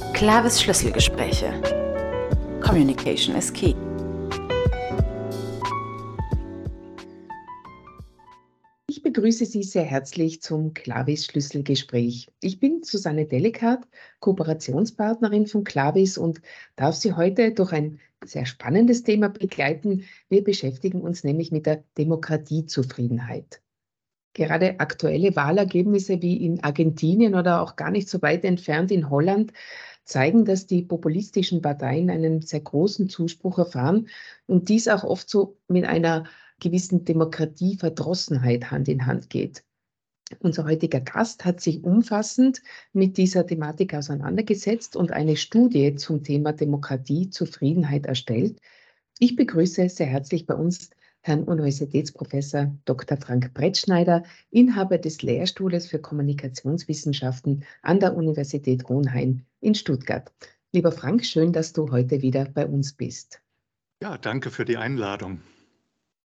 Clavis Schlüsselgespräche. Communication is key. Ich begrüße Sie sehr herzlich zum Clavis Schlüsselgespräch. Ich bin Susanne Delikat, Kooperationspartnerin von Clavis und darf Sie heute durch ein sehr spannendes Thema begleiten. Wir beschäftigen uns nämlich mit der Demokratiezufriedenheit. Gerade aktuelle Wahlergebnisse wie in Argentinien oder auch gar nicht so weit entfernt in Holland zeigen, dass die populistischen Parteien einen sehr großen Zuspruch erfahren und dies auch oft so mit einer gewissen Demokratieverdrossenheit Hand in Hand geht. Unser heutiger Gast hat sich umfassend mit dieser Thematik auseinandergesetzt und eine Studie zum Thema Demokratie, Zufriedenheit erstellt. Ich begrüße sehr herzlich bei uns Herrn Universitätsprofessor Dr. Frank Brettschneider, Inhaber des Lehrstuhles für Kommunikationswissenschaften an der Universität Hohenheim in Stuttgart. Lieber Frank, schön, dass du heute wieder bei uns bist. Ja, danke für die Einladung.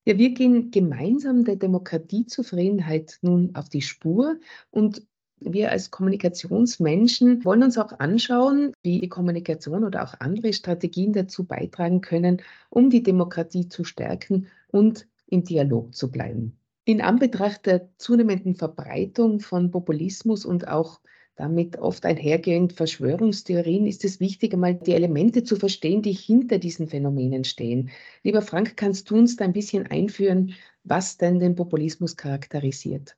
Ja, wir gehen gemeinsam der Demokratiezufriedenheit nun auf die Spur und wir als Kommunikationsmenschen wollen uns auch anschauen, wie die Kommunikation oder auch andere Strategien dazu beitragen können, um die Demokratie zu stärken und im Dialog zu bleiben. In Anbetracht der zunehmenden Verbreitung von Populismus und auch damit oft einhergehend Verschwörungstheorien ist es wichtig, einmal die Elemente zu verstehen, die hinter diesen Phänomenen stehen. Lieber Frank, kannst du uns da ein bisschen einführen, was denn den Populismus charakterisiert?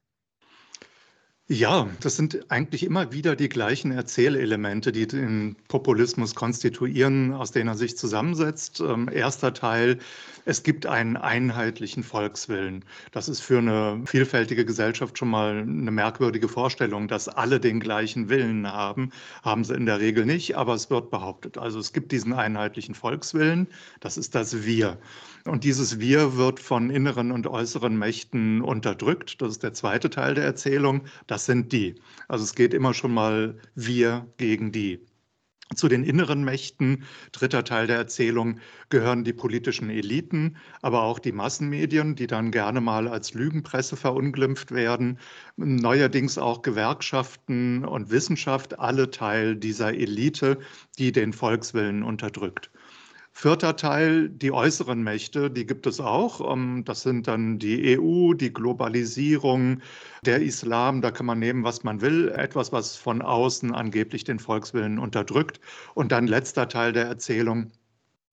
Ja, das sind eigentlich immer wieder die gleichen Erzählelemente, die den Populismus konstituieren, aus denen er sich zusammensetzt. Ähm, erster Teil, es gibt einen einheitlichen Volkswillen. Das ist für eine vielfältige Gesellschaft schon mal eine merkwürdige Vorstellung, dass alle den gleichen Willen haben. Haben sie in der Regel nicht, aber es wird behauptet. Also es gibt diesen einheitlichen Volkswillen, das ist das Wir. Und dieses Wir wird von inneren und äußeren Mächten unterdrückt. Das ist der zweite Teil der Erzählung. Das sind die. Also es geht immer schon mal wir gegen die. Zu den inneren Mächten, dritter Teil der Erzählung, gehören die politischen Eliten, aber auch die Massenmedien, die dann gerne mal als Lügenpresse verunglimpft werden. Neuerdings auch Gewerkschaften und Wissenschaft, alle Teil dieser Elite, die den Volkswillen unterdrückt. Vierter Teil, die äußeren Mächte, die gibt es auch. Ähm, das sind dann die EU, die Globalisierung, der Islam, da kann man nehmen, was man will, etwas, was von außen angeblich den Volkswillen unterdrückt. Und dann letzter Teil der Erzählung,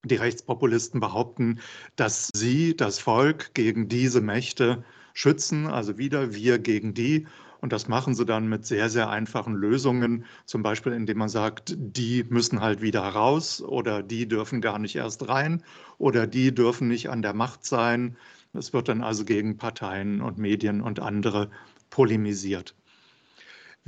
die Rechtspopulisten behaupten, dass sie, das Volk, gegen diese Mächte schützen, also wieder wir gegen die. Und das machen sie dann mit sehr, sehr einfachen Lösungen, zum Beispiel indem man sagt, die müssen halt wieder raus oder die dürfen gar nicht erst rein oder die dürfen nicht an der Macht sein. Es wird dann also gegen Parteien und Medien und andere polemisiert.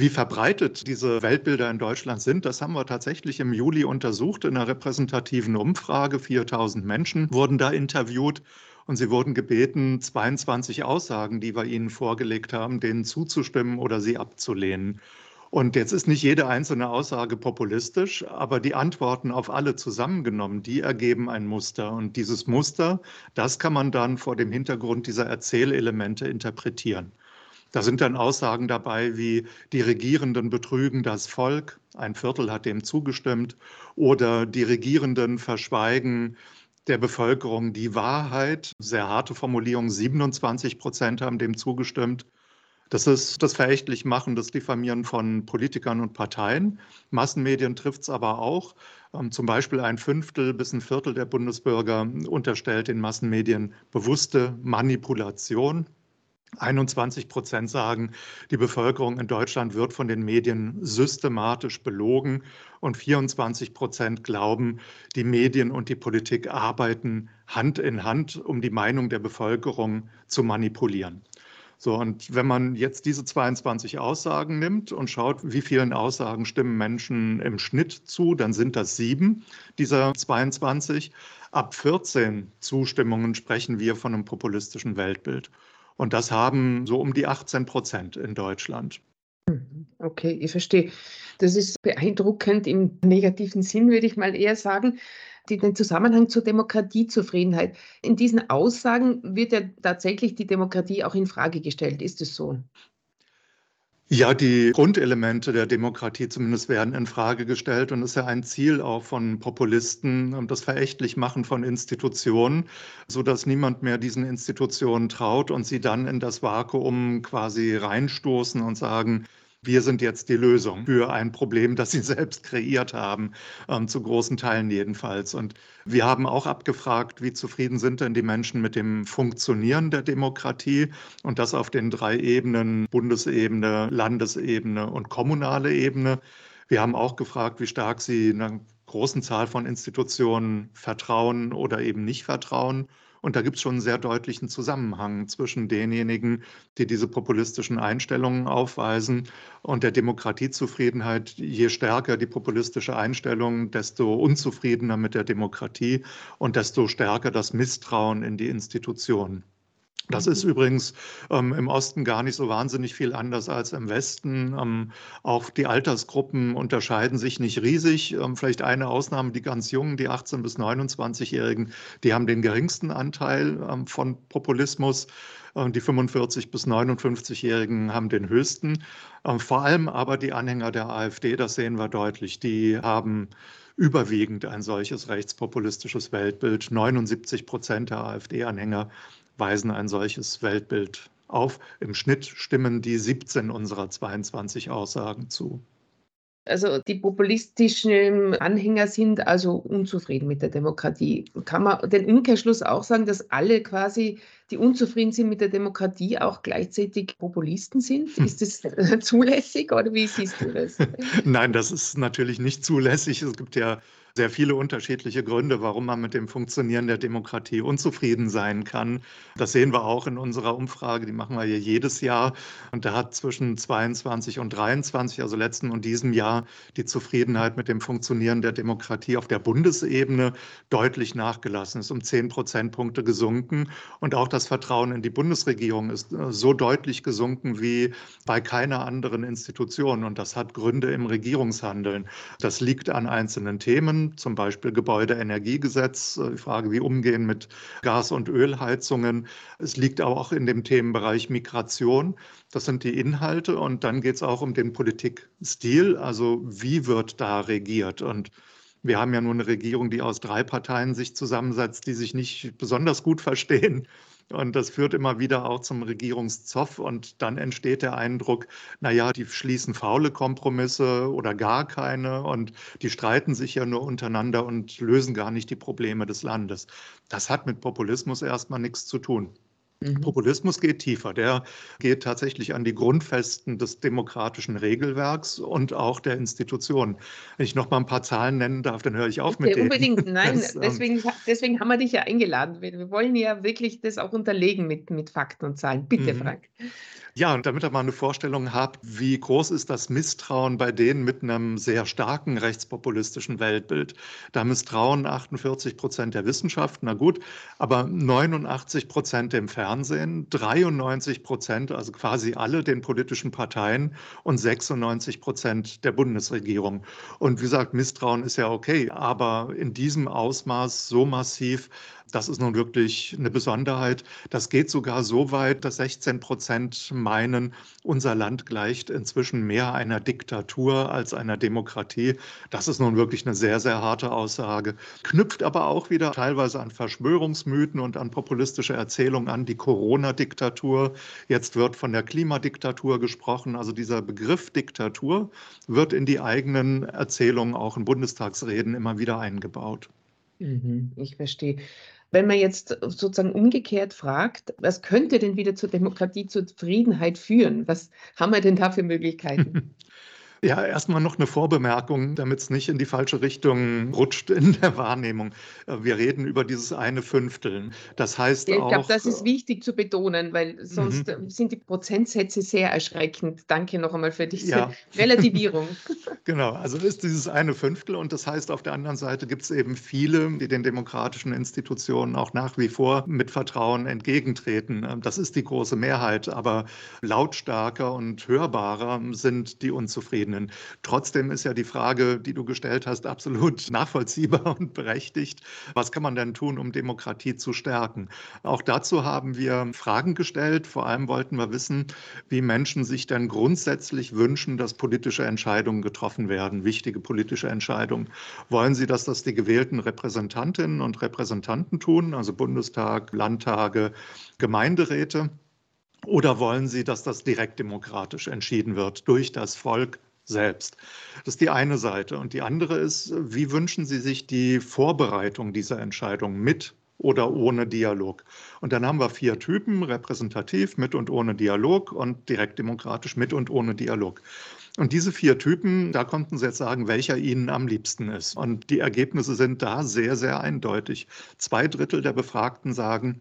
Wie verbreitet diese Weltbilder in Deutschland sind, das haben wir tatsächlich im Juli untersucht in einer repräsentativen Umfrage. 4000 Menschen wurden da interviewt und sie wurden gebeten, 22 Aussagen, die wir ihnen vorgelegt haben, denen zuzustimmen oder sie abzulehnen. Und jetzt ist nicht jede einzelne Aussage populistisch, aber die Antworten auf alle zusammengenommen, die ergeben ein Muster. Und dieses Muster, das kann man dann vor dem Hintergrund dieser Erzählelemente interpretieren. Da sind dann Aussagen dabei wie die Regierenden betrügen das Volk, ein Viertel hat dem zugestimmt, oder die Regierenden verschweigen der Bevölkerung die Wahrheit. Sehr harte Formulierung, 27 Prozent haben dem zugestimmt. Das ist das verächtlich Machen, das Diffamieren von Politikern und Parteien. Massenmedien trifft es aber auch. Ähm, zum Beispiel ein Fünftel bis ein Viertel der Bundesbürger unterstellt den Massenmedien bewusste Manipulation. 21 Prozent sagen, die Bevölkerung in Deutschland wird von den Medien systematisch belogen und 24 Prozent glauben, die Medien und die Politik arbeiten Hand in Hand, um die Meinung der Bevölkerung zu manipulieren. So, und wenn man jetzt diese 22 Aussagen nimmt und schaut, wie vielen Aussagen stimmen Menschen im Schnitt zu, dann sind das sieben dieser 22. Ab 14 Zustimmungen sprechen wir von einem populistischen Weltbild. Und das haben so um die 18 Prozent in Deutschland. Mhm. Okay, ich verstehe. Das ist beeindruckend im negativen Sinn, würde ich mal eher sagen. Die, den Zusammenhang zur Demokratiezufriedenheit. In diesen Aussagen wird ja tatsächlich die Demokratie auch in Frage gestellt. Ist es so? Ja, die Grundelemente der Demokratie zumindest werden in Frage gestellt und es ist ja ein Ziel auch von Populisten, das Verächtlichmachen von Institutionen, so dass niemand mehr diesen Institutionen traut und sie dann in das Vakuum quasi reinstoßen und sagen, wir sind jetzt die Lösung für ein Problem, das sie selbst kreiert haben, ähm, zu großen Teilen jedenfalls. Und wir haben auch abgefragt, wie zufrieden sind denn die Menschen mit dem Funktionieren der Demokratie und das auf den drei Ebenen, Bundesebene, Landesebene und kommunale Ebene. Wir haben auch gefragt, wie stark sie einer großen Zahl von Institutionen vertrauen oder eben nicht vertrauen. Und da gibt es schon einen sehr deutlichen Zusammenhang zwischen denjenigen, die diese populistischen Einstellungen aufweisen und der Demokratiezufriedenheit. Je stärker die populistische Einstellung, desto unzufriedener mit der Demokratie und desto stärker das Misstrauen in die Institutionen. Das ist mhm. übrigens ähm, im Osten gar nicht so wahnsinnig viel anders als im Westen. Ähm, auch die Altersgruppen unterscheiden sich nicht riesig. Ähm, vielleicht eine Ausnahme, die ganz Jungen, die 18- bis 29-Jährigen, die haben den geringsten Anteil ähm, von Populismus. Ähm, die 45- bis 59-Jährigen haben den höchsten. Ähm, vor allem aber die Anhänger der AfD, das sehen wir deutlich, die haben überwiegend ein solches rechtspopulistisches Weltbild. 79 Prozent der AfD-Anhänger weisen ein solches Weltbild auf. Im Schnitt stimmen die 17 unserer 22 Aussagen zu. Also die populistischen Anhänger sind also unzufrieden mit der Demokratie. Kann man den Umkehrschluss auch sagen, dass alle quasi, die unzufrieden sind mit der Demokratie, auch gleichzeitig Populisten sind? Ist das zulässig oder wie siehst du das? Nein, das ist natürlich nicht zulässig. Es gibt ja sehr viele unterschiedliche Gründe, warum man mit dem Funktionieren der Demokratie unzufrieden sein kann. Das sehen wir auch in unserer Umfrage, die machen wir hier jedes Jahr. Und da hat zwischen 22 und 23, also letzten und diesem Jahr, die Zufriedenheit mit dem Funktionieren der Demokratie auf der Bundesebene deutlich nachgelassen, ist um 10 Prozentpunkte gesunken. Und auch das Vertrauen in die Bundesregierung ist äh, so deutlich gesunken wie bei keiner anderen Institution. Und das hat Gründe im Regierungshandeln. Das liegt an einzelnen Themen zum Beispiel Gebäudeenergiegesetz, äh, die Frage, wie umgehen mit Gas- und Ölheizungen. Es liegt auch in dem Themenbereich Migration. Das sind die Inhalte und dann geht es auch um den Politikstil, also wie wird da regiert und wir haben ja nur eine Regierung, die aus drei Parteien sich zusammensetzt, die sich nicht besonders gut verstehen. Und das führt immer wieder auch zum Regierungszoff. Und dann entsteht der Eindruck, naja, die schließen faule Kompromisse oder gar keine. Und die streiten sich ja nur untereinander und lösen gar nicht die Probleme des Landes. Das hat mit Populismus erstmal nichts zu tun. Mhm. Populismus geht tiefer. Der geht tatsächlich an die Grundfesten des demokratischen Regelwerks und auch der Institutionen. Wenn ich noch mal ein paar Zahlen nennen darf, dann höre ich auf mit denen. Unbedingt, nein, das, ähm, deswegen, deswegen haben wir dich ja eingeladen. Wir wollen ja wirklich das auch unterlegen mit, mit Fakten und Zahlen. Bitte, mhm. Frank. Ja, und damit ihr mal eine Vorstellung habt, wie groß ist das Misstrauen bei denen mit einem sehr starken rechtspopulistischen Weltbild. Da misstrauen 48 Prozent der Wissenschaft, na gut, aber 89 Prozent dem Fernsehen, 93 Prozent, also quasi alle den politischen Parteien und 96 Prozent der Bundesregierung. Und wie gesagt, Misstrauen ist ja okay, aber in diesem Ausmaß so massiv das ist nun wirklich eine Besonderheit. Das geht sogar so weit, dass 16 Prozent meinen, unser Land gleicht inzwischen mehr einer Diktatur als einer Demokratie. Das ist nun wirklich eine sehr, sehr harte Aussage. Knüpft aber auch wieder teilweise an Verschwörungsmythen und an populistische Erzählungen an, die Corona-Diktatur. Jetzt wird von der Klimadiktatur gesprochen. Also dieser Begriff Diktatur wird in die eigenen Erzählungen auch in Bundestagsreden immer wieder eingebaut. Mhm, ich verstehe. Wenn man jetzt sozusagen umgekehrt fragt, was könnte denn wieder zur Demokratie, zur Zufriedenheit führen? Was haben wir denn da für Möglichkeiten? Ja, erstmal noch eine Vorbemerkung, damit es nicht in die falsche Richtung rutscht in der Wahrnehmung. Äh, wir reden über dieses eine Fünftel. Das heißt ich auch. Ich glaube, das ist wichtig zu betonen, weil sonst mhm. sind die Prozentsätze sehr erschreckend. Danke noch einmal für diese ja. Relativierung. Genau, also ist dieses eine Fünftel und das heißt, auf der anderen Seite gibt es eben viele, die den demokratischen Institutionen auch nach wie vor mit Vertrauen entgegentreten. Das ist die große Mehrheit, aber lautstarker und hörbarer sind die Unzufriedenen. Trotzdem ist ja die Frage, die du gestellt hast, absolut nachvollziehbar und berechtigt. Was kann man denn tun, um Demokratie zu stärken? Auch dazu haben wir Fragen gestellt. Vor allem wollten wir wissen, wie Menschen sich denn grundsätzlich wünschen, dass politische Entscheidungen getroffen getroffen werden, wichtige politische Entscheidungen. Wollen Sie, dass das die gewählten Repräsentantinnen und Repräsentanten tun, also Bundestag, Landtage, Gemeinderäte? Oder wollen Sie, dass das direkt demokratisch entschieden wird durch das Volk selbst. Das ist die eine Seite. Und die andere ist, wie wünschen Sie sich die Vorbereitung dieser Entscheidung mit oder ohne Dialog? Und dann haben wir vier Typen, repräsentativ, mit und ohne Dialog und direkt demokratisch, mit und ohne Dialog. Und diese vier Typen, da konnten Sie jetzt sagen, welcher Ihnen am liebsten ist. Und die Ergebnisse sind da sehr, sehr eindeutig. Zwei Drittel der Befragten sagen,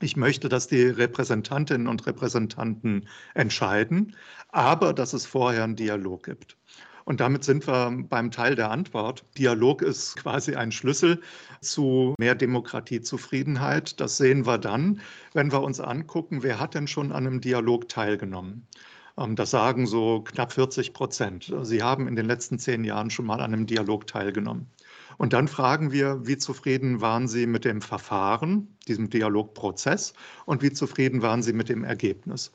ich möchte, dass die Repräsentantinnen und Repräsentanten entscheiden, aber dass es vorher einen Dialog gibt. Und damit sind wir beim Teil der Antwort. Dialog ist quasi ein Schlüssel zu mehr Demokratiezufriedenheit. Das sehen wir dann, wenn wir uns angucken, wer hat denn schon an einem Dialog teilgenommen. Ähm, das sagen so knapp 40 Prozent. Sie haben in den letzten zehn Jahren schon mal an einem Dialog teilgenommen. Und dann fragen wir, wie zufrieden waren Sie mit dem Verfahren, diesem Dialogprozess, und wie zufrieden waren Sie mit dem Ergebnis.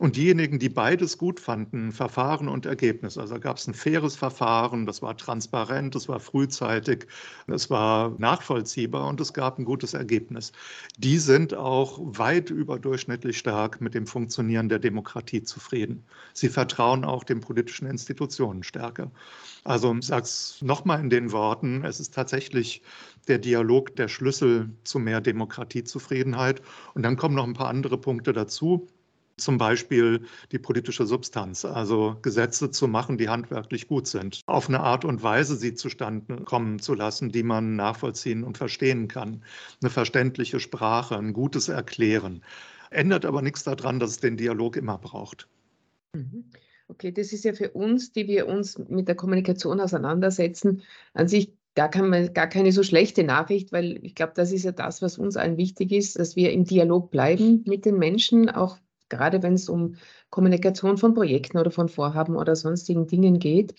Und diejenigen, die beides gut fanden, Verfahren und Ergebnis, also gab es ein faires Verfahren, das war transparent, das war frühzeitig, es war nachvollziehbar und es gab ein gutes Ergebnis. Die sind auch weit überdurchschnittlich stark mit dem Funktionieren der Demokratie zufrieden. Sie vertrauen auch den politischen Institutionen stärker. Also ich sage es nochmal in den Worten, es ist tatsächlich der Dialog der Schlüssel zu mehr Demokratiezufriedenheit. Und dann kommen noch ein paar andere Punkte dazu zum Beispiel die politische Substanz, also Gesetze zu machen, die handwerklich gut sind, auf eine Art und Weise sie zustande kommen zu lassen, die man nachvollziehen und verstehen kann. Eine verständliche Sprache, ein gutes Erklären. Ändert aber nichts daran, dass es den Dialog immer braucht. Mhm. Okay, das ist ja für uns, die wir uns mit der Kommunikation auseinandersetzen, an sich gar, kein, gar keine so schlechte Nachricht, weil ich glaube, das ist ja das, was uns allen wichtig ist, dass wir im Dialog bleiben mit den Menschen, auch gerade wenn es um Kommunikation von Projekten oder von Vorhaben oder sonstigen Dingen geht.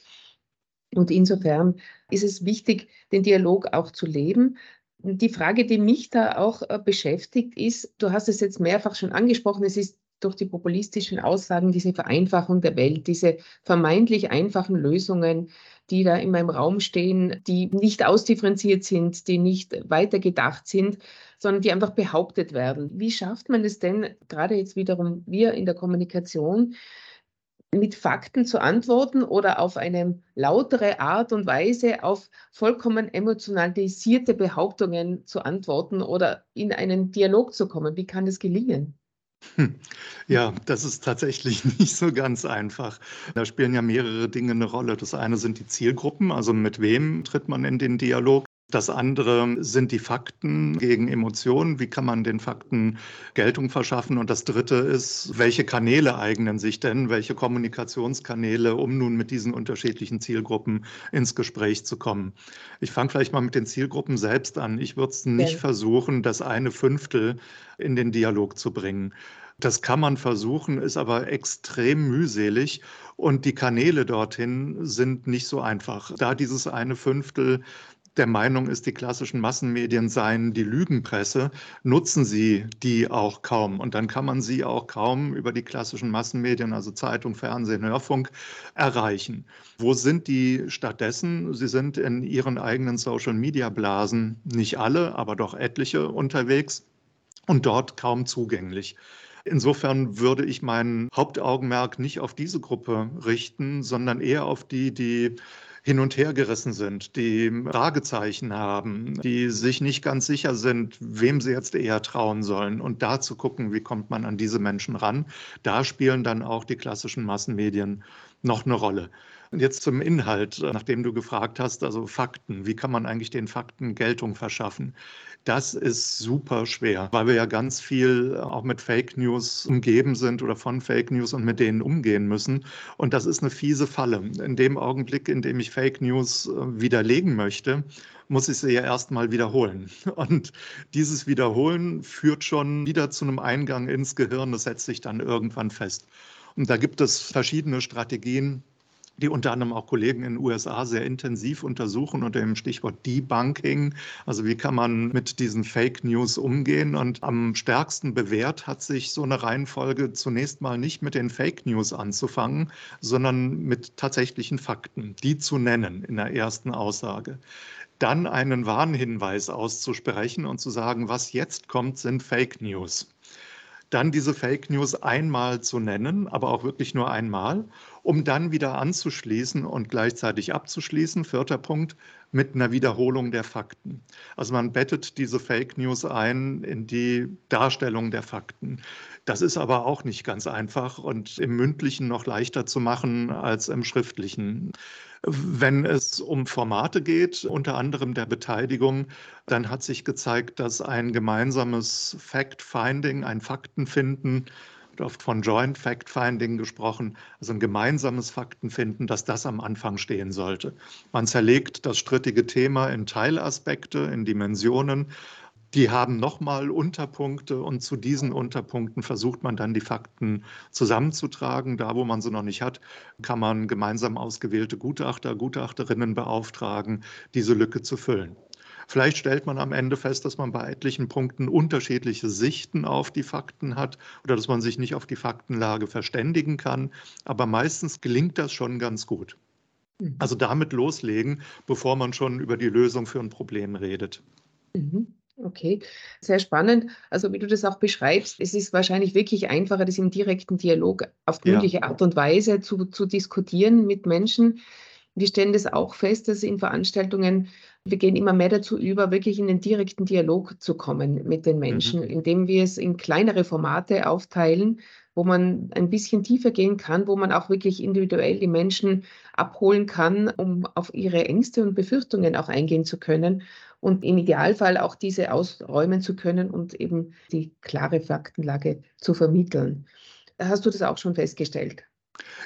Und insofern ist es wichtig, den Dialog auch zu leben. Die Frage, die mich da auch äh, beschäftigt, ist, du hast es jetzt mehrfach schon angesprochen, es ist durch die populistischen Aussagen diese Vereinfachung der Welt, diese vermeintlich einfachen Lösungen, die da in meinem Raum stehen, die nicht ausdifferenziert sind, die nicht weitergedacht sind, sondern die einfach behauptet werden. Wie schafft man es denn, gerade jetzt wiederum wir in der Kommunikation, mit Fakten zu antworten oder auf eine lautere Art und Weise auf vollkommen emotionalisierte Behauptungen zu antworten oder in einen Dialog zu kommen? Wie kann das gelingen? Hm. Ja, das ist tatsächlich nicht so ganz einfach. Da spielen ja mehrere Dinge eine Rolle. Das eine sind die Zielgruppen, also mit wem tritt man in den Dialog. Das andere sind die Fakten gegen Emotionen. Wie kann man den Fakten Geltung verschaffen? Und das dritte ist, welche Kanäle eignen sich denn, welche Kommunikationskanäle, um nun mit diesen unterschiedlichen Zielgruppen ins Gespräch zu kommen? Ich fange vielleicht mal mit den Zielgruppen selbst an. Ich würde es nicht ja. versuchen, das eine Fünftel in den Dialog zu bringen. Das kann man versuchen, ist aber extrem mühselig und die Kanäle dorthin sind nicht so einfach. Da dieses eine Fünftel der Meinung ist, die klassischen Massenmedien seien die Lügenpresse, nutzen sie die auch kaum. Und dann kann man sie auch kaum über die klassischen Massenmedien, also Zeitung, Fernsehen, Hörfunk, erreichen. Wo sind die stattdessen? Sie sind in ihren eigenen Social-Media-Blasen, nicht alle, aber doch etliche unterwegs und dort kaum zugänglich. Insofern würde ich mein Hauptaugenmerk nicht auf diese Gruppe richten, sondern eher auf die, die hin und her gerissen sind, die Fragezeichen haben, die sich nicht ganz sicher sind, wem sie jetzt eher trauen sollen. Und da zu gucken, wie kommt man an diese Menschen ran. Da spielen dann auch die klassischen Massenmedien noch eine Rolle. Und jetzt zum Inhalt, nachdem du gefragt hast, also Fakten, wie kann man eigentlich den Fakten Geltung verschaffen? Das ist super schwer, weil wir ja ganz viel auch mit Fake News umgeben sind oder von Fake News und mit denen umgehen müssen. Und das ist eine fiese Falle. In dem Augenblick, in dem ich Fake News äh, widerlegen möchte, muss ich sie ja erstmal wiederholen. Und dieses Wiederholen führt schon wieder zu einem Eingang ins Gehirn. Das setzt sich dann irgendwann fest. Und da gibt es verschiedene Strategien, die unter anderem auch Kollegen in den USA sehr intensiv untersuchen unter dem Stichwort Debunking. Also wie kann man mit diesen Fake News umgehen? Und am stärksten bewährt hat sich so eine Reihenfolge zunächst mal nicht mit den Fake News anzufangen, sondern mit tatsächlichen Fakten, die zu nennen in der ersten Aussage dann einen Warnhinweis auszusprechen und zu sagen, was jetzt kommt, sind Fake News dann diese Fake News einmal zu nennen, aber auch wirklich nur einmal, um dann wieder anzuschließen und gleichzeitig abzuschließen. Vierter Punkt, mit einer Wiederholung der Fakten. Also man bettet diese Fake News ein in die Darstellung der Fakten. Das ist aber auch nicht ganz einfach und im mündlichen noch leichter zu machen als im schriftlichen. Wenn es um Formate geht, unter anderem der Beteiligung, dann hat sich gezeigt, dass ein gemeinsames Fact-Finding, ein Faktenfinden, oft von Joint Fact-Finding gesprochen, also ein gemeinsames Faktenfinden, dass das am Anfang stehen sollte. Man zerlegt das strittige Thema in Teilaspekte, in Dimensionen die haben nochmal Unterpunkte und zu diesen Unterpunkten versucht man dann die Fakten zusammenzutragen. Da, wo man sie noch nicht hat, kann man gemeinsam ausgewählte Gutachter, Gutachterinnen beauftragen, diese Lücke zu füllen. Vielleicht stellt man am Ende fest, dass man bei etlichen Punkten unterschiedliche Sichten auf die Fakten hat oder dass man sich nicht auf die Faktenlage verständigen kann. Aber meistens gelingt das schon ganz gut. Mhm. Also damit loslegen, bevor man schon über die Lösung für ein Problem redet. Mhm. Okay, sehr spannend. Also wie du das auch beschreibst, es ist wahrscheinlich wirklich einfacher, das im direkten Dialog auf gründliche ja. Art und Weise zu, zu diskutieren mit Menschen. Wir stellen das auch fest, dass in Veranstaltungen, wir gehen immer mehr dazu über, wirklich in den direkten Dialog zu kommen mit den Menschen, mhm. indem wir es in kleinere Formate aufteilen, wo man ein bisschen tiefer gehen kann, wo man auch wirklich individuell die Menschen abholen kann, um auf ihre Ängste und Befürchtungen auch eingehen zu können und im Idealfall auch diese ausräumen zu können und eben die klare Faktenlage zu vermitteln. Hast du das auch schon festgestellt?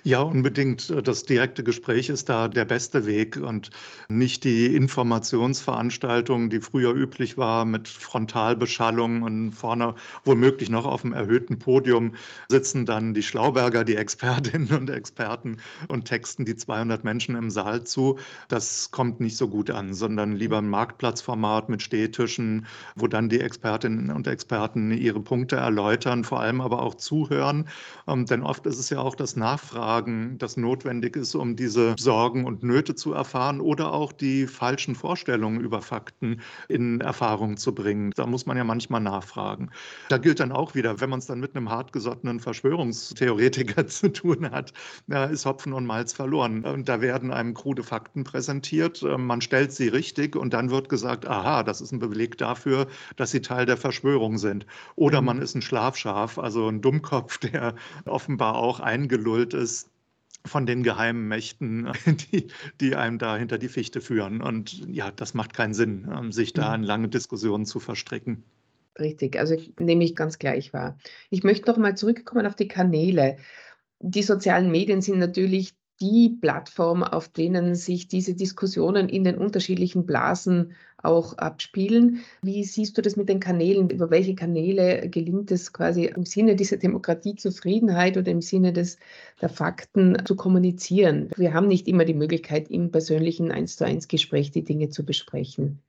Ja, unbedingt. Das direkte Gespräch ist da der beste Weg und nicht die Informationsveranstaltung, die früher üblich war mit Frontalbeschallung und vorne womöglich noch auf dem erhöhten Podium sitzen dann die Schlauberger, die Expertinnen und Experten und texten die 200 Menschen im Saal zu. Das kommt nicht so gut an, sondern lieber ein Marktplatzformat mit Stehtischen, wo dann die Expertinnen und Experten ihre Punkte erläutern, vor allem aber auch zuhören. Ähm, denn oft ist es ja auch das Nachfragen Nachfragen, das notwendig ist, um diese Sorgen und Nöte zu erfahren oder auch die falschen Vorstellungen über Fakten in Erfahrung zu bringen. Da muss man ja manchmal nachfragen. Da gilt dann auch wieder, wenn man es dann mit einem hartgesottenen Verschwörungstheoretiker zu tun hat, da ist Hopfen und Malz verloren. Und da werden einem krude Fakten präsentiert, man stellt sie richtig und dann wird gesagt, aha, das ist ein Beleg dafür, dass sie Teil der Verschwörung sind. Oder mhm. man ist ein Schlafschaf, also ein Dummkopf, der offenbar auch eingelullt ist von den geheimen Mächten, die, die einem da hinter die Fichte führen. Und ja, das macht keinen Sinn, ähm, sich da mhm. in lange Diskussionen zu verstricken. Richtig, also nehme ich ganz gleich wahr. Ich möchte noch mal zurückkommen auf die Kanäle. Die sozialen Medien sind natürlich die Plattform, auf denen sich diese Diskussionen in den unterschiedlichen Blasen auch abspielen. Wie siehst du das mit den Kanälen? Über welche Kanäle gelingt es quasi im Sinne dieser Demokratiezufriedenheit oder im Sinne des, der Fakten zu kommunizieren? Wir haben nicht immer die Möglichkeit, im persönlichen Eins zu eins Gespräch die Dinge zu besprechen.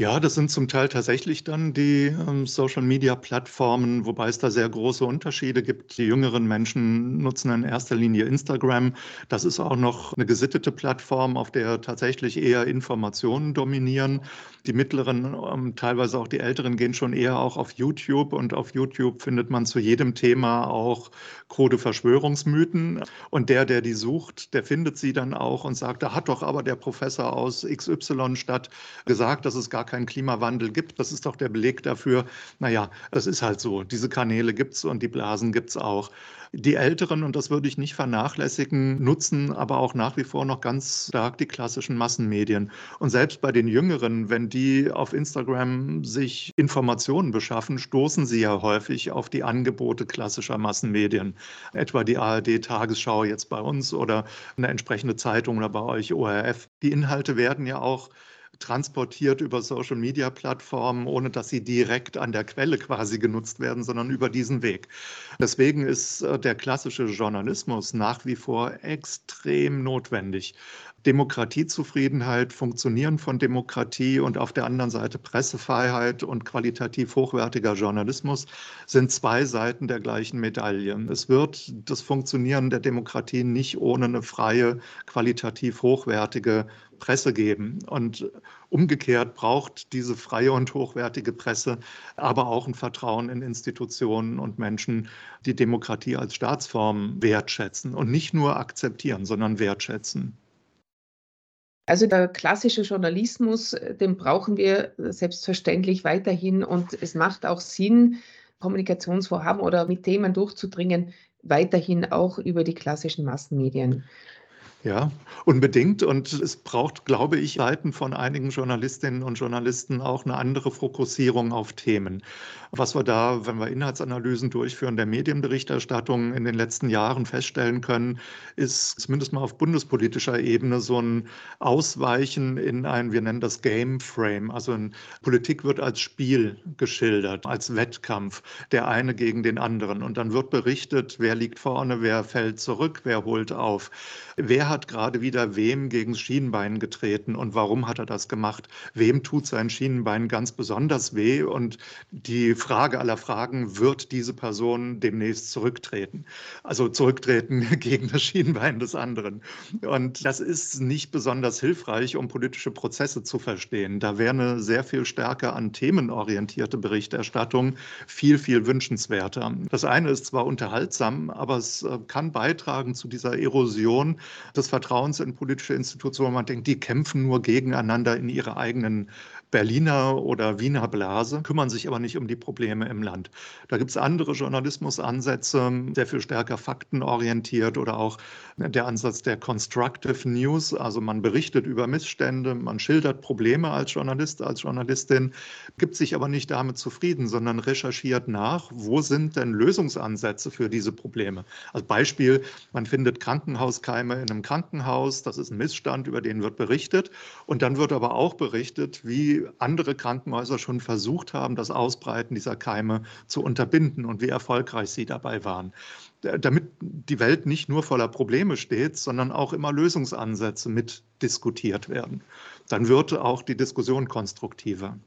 Ja, das sind zum Teil tatsächlich dann die ähm, Social-Media-Plattformen, wobei es da sehr große Unterschiede gibt. Die jüngeren Menschen nutzen in erster Linie Instagram. Das ist auch noch eine gesittete Plattform, auf der tatsächlich eher Informationen dominieren. Die mittleren, ähm, teilweise auch die älteren, gehen schon eher auch auf YouTube und auf YouTube findet man zu jedem Thema auch krude Verschwörungsmythen. Und der, der die sucht, der findet sie dann auch und sagt, da hat doch aber der Professor aus XY Stadt gesagt, dass es gar keinen Klimawandel gibt. Das ist doch der Beleg dafür, naja, das ist halt so. Diese Kanäle gibt es und die Blasen gibt es auch. Die Älteren, und das würde ich nicht vernachlässigen, nutzen aber auch nach wie vor noch ganz stark die klassischen Massenmedien. Und selbst bei den Jüngeren, wenn die auf Instagram sich Informationen beschaffen, stoßen sie ja häufig auf die Angebote klassischer Massenmedien. Etwa die ARD-Tagesschau jetzt bei uns oder eine entsprechende Zeitung oder bei euch ORF. Die Inhalte werden ja auch transportiert über Social-Media-Plattformen, ohne dass sie direkt an der Quelle quasi genutzt werden, sondern über diesen Weg. Deswegen ist äh, der klassische Journalismus nach wie vor extrem notwendig. Demokratiezufriedenheit, Funktionieren von Demokratie und auf der anderen Seite Pressefreiheit und qualitativ hochwertiger Journalismus sind zwei Seiten der gleichen Medaille. Es wird das Funktionieren der Demokratie nicht ohne eine freie, qualitativ hochwertige Presse geben. Und umgekehrt braucht diese freie und hochwertige Presse aber auch ein Vertrauen in Institutionen und Menschen, die Demokratie als Staatsform wertschätzen und nicht nur akzeptieren, sondern wertschätzen. Also der klassische Journalismus, den brauchen wir selbstverständlich weiterhin und es macht auch Sinn, Kommunikationsvorhaben oder mit Themen durchzudringen, weiterhin auch über die klassischen Massenmedien. Ja, unbedingt. Und es braucht, glaube ich, Seiten von einigen Journalistinnen und Journalisten auch eine andere Fokussierung auf Themen. Was wir da, wenn wir Inhaltsanalysen durchführen, der Medienberichterstattung in den letzten Jahren feststellen können, ist zumindest mal auf bundespolitischer Ebene so ein Ausweichen in ein, wir nennen das Game Frame. Also Politik wird als Spiel geschildert, als Wettkampf, der eine gegen den anderen. Und dann wird berichtet, wer liegt vorne, wer fällt zurück, wer holt auf. Wer hat gerade wieder wem gegen das Schienenbein getreten und warum hat er das gemacht? Wem tut sein Schienenbein ganz besonders weh? Und die Frage aller Fragen, wird diese Person demnächst zurücktreten? Also zurücktreten gegen das Schienenbein des anderen. Und das ist nicht besonders hilfreich, um politische Prozesse zu verstehen. Da wäre eine sehr viel stärker an themenorientierte Berichterstattung viel, viel wünschenswerter. Das eine ist zwar unterhaltsam, aber es äh, kann beitragen zu dieser Erosion des Vertrauens in politische Institutionen. Man denkt, die kämpfen nur gegeneinander in ihrer eigenen Berliner oder Wiener Blase, kümmern sich aber nicht um die Probleme im Land. Da gibt es andere Journalismusansätze, sehr viel stärker faktenorientiert oder auch der Ansatz der Constructive News. Also man berichtet über Missstände, man schildert Probleme als Journalist, als Journalistin, gibt sich aber nicht damit zufrieden, sondern recherchiert nach, wo sind denn Lösungsansätze für diese Probleme. Als Beispiel, man findet Krankenhauskeime in einem Krankenhaus, das ist ein Missstand, über den wird berichtet. Und dann wird aber auch berichtet, wie andere Krankenhäuser schon versucht haben, das Ausbreiten dieser Keime zu unterbinden und wie erfolgreich sie dabei waren. Damit die Welt nicht nur voller Probleme steht, sondern auch immer Lösungsansätze mitdiskutiert werden. Dann wird auch die Diskussion konstruktiver.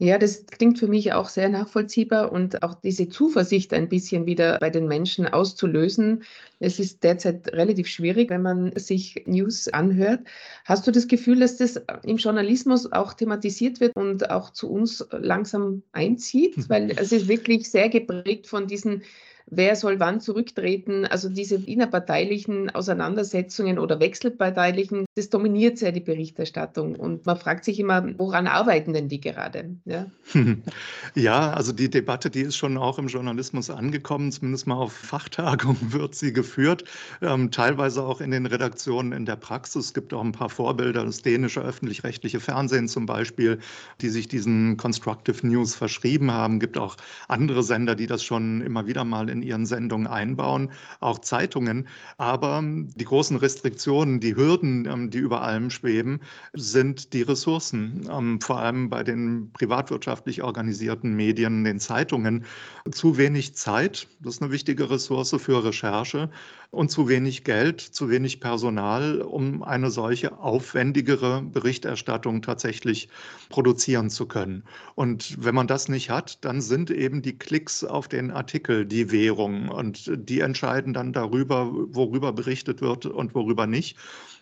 Ja, das klingt für mich auch sehr nachvollziehbar und auch diese Zuversicht ein bisschen wieder bei den Menschen auszulösen. Es ist derzeit relativ schwierig, wenn man sich News anhört. Hast du das Gefühl, dass das im Journalismus auch thematisiert wird und auch zu uns langsam einzieht? Weil es ist wirklich sehr geprägt von diesen wer soll wann zurücktreten. Also diese innerparteilichen Auseinandersetzungen oder wechselparteilichen, das dominiert sehr die Berichterstattung. Und man fragt sich immer, woran arbeiten denn die gerade? Ja, ja also die Debatte, die ist schon auch im Journalismus angekommen, zumindest mal auf Fachtagungen wird sie geführt, ähm, teilweise auch in den Redaktionen in der Praxis. Es gibt auch ein paar Vorbilder, das dänische öffentlich-rechtliche Fernsehen zum Beispiel, die sich diesen Constructive News verschrieben haben. Es gibt auch andere Sender, die das schon immer wieder mal in in ihren Sendungen einbauen, auch Zeitungen. Aber die großen Restriktionen, die Hürden, ähm, die über allem schweben, sind die Ressourcen. Ähm, vor allem bei den privatwirtschaftlich organisierten Medien, den Zeitungen. Zu wenig Zeit, das ist eine wichtige Ressource für Recherche, und zu wenig Geld, zu wenig Personal, um eine solche aufwendigere Berichterstattung tatsächlich produzieren zu können. Und wenn man das nicht hat, dann sind eben die Klicks auf den Artikel die Währung und die entscheiden dann darüber, worüber berichtet wird und worüber nicht.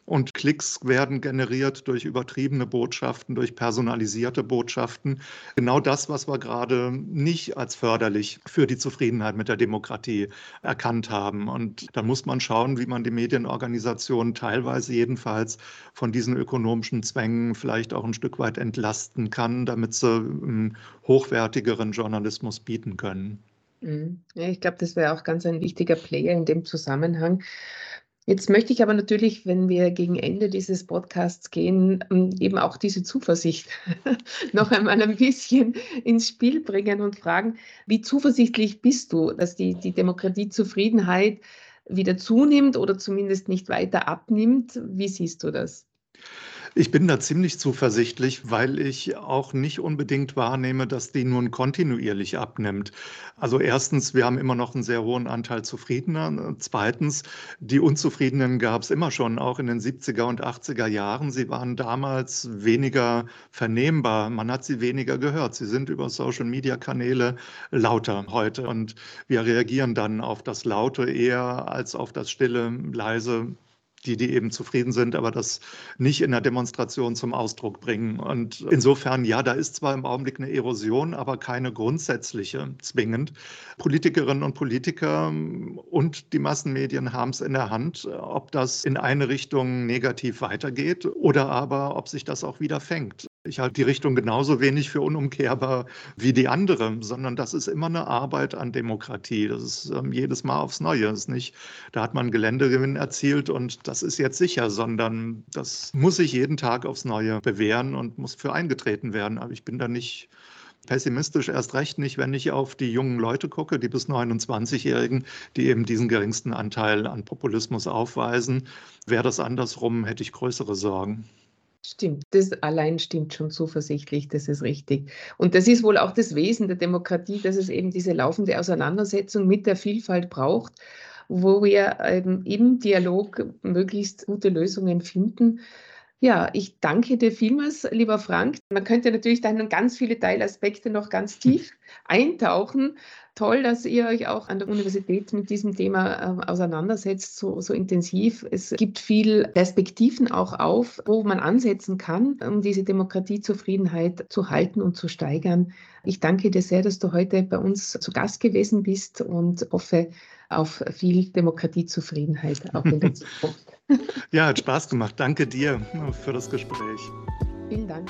und Klicks werden generiert durch übertriebene Botschaften, durch personalisierte Botschaften. Genau das, was wir gerade nicht als förderlich für die Zufriedenheit mit der Demokratie erkannt haben. Und da muss man schauen, wie man die Medienorganisationen teilweise jedenfalls von diesen ökonomischen Zwängen vielleicht auch ein Stück weit entlasten kann, damit sie einen hochwertigeren Journalismus bieten können. Mhm. Ich glaube, das wäre auch ganz ein wichtiger Player in dem Zusammenhang. Jetzt möchte ich aber natürlich, wenn wir gegen Ende dieses Podcasts gehen, ähm, eben auch diese Zuversicht noch einmal ein bisschen ins Spiel bringen und fragen, wie zuversichtlich bist du, dass die, die Demokratiezufriedenheit wieder zunimmt oder zumindest nicht weiter abnimmt? Wie siehst du das? Ich bin da ziemlich zuversichtlich, weil ich auch nicht unbedingt wahrnehme, dass die nun kontinuierlich abnimmt. Also erstens, wir haben immer noch einen sehr hohen Anteil Zufriedener. Zweitens, die Unzufriedenen gab es immer schon, auch in den 70er und 80er Jahren. Sie waren damals weniger vernehmbar. Man hat sie weniger gehört. Sie sind über Social-Media-Kanäle lauter heute. Und wir reagieren dann auf das Laute eher als auf das Stille, leise, die, die eben zufrieden sind, aber das nicht in der Demonstration zum Ausdruck bringen. Und insofern, ja, da ist zwar im Augenblick eine Erosion, aber keine grundsätzliche zwingend. Politikerinnen und Politiker und die Massenmedien haben es in der Hand, ob das in eine Richtung negativ weitergeht oder aber ob sich das auch wieder fängt. Ich halte die Richtung genauso wenig für unumkehrbar wie die andere, sondern das ist immer eine Arbeit an Demokratie. Das ist ähm, jedes Mal aufs Neue. Ist nicht, da hat man Geländegewinn erzielt und das ist jetzt sicher, sondern das muss sich jeden Tag aufs Neue bewähren und muss für eingetreten werden. Aber ich bin da nicht pessimistisch, erst recht nicht, wenn ich auf die jungen Leute gucke, die bis 29-Jährigen, die eben diesen geringsten Anteil an Populismus aufweisen. Wäre das andersrum, hätte ich größere Sorgen. Stimmt, das allein stimmt schon zuversichtlich, das ist richtig. Und das ist wohl auch das Wesen der Demokratie, dass es eben diese laufende Auseinandersetzung mit der Vielfalt braucht, wo wir ähm, im Dialog möglichst gute Lösungen finden. Ja, ich danke dir vielmals, lieber Frank. Man könnte natürlich dann ganz viele Teilaspekte noch ganz tief eintauchen. Toll, dass ihr euch auch an der Universität mit diesem Thema äh, auseinandersetzt, so, so intensiv. Es gibt viel Perspektiven auch auf, wo man ansetzen kann, um diese Demokratiezufriedenheit zu halten und zu steigern. Ich danke dir sehr, dass du heute bei uns zu Gast gewesen bist und hoffe auf viel Demokratiezufriedenheit auch in der Zukunft. Ja, hat Spaß gemacht. Danke dir für das Gespräch. Vielen Dank.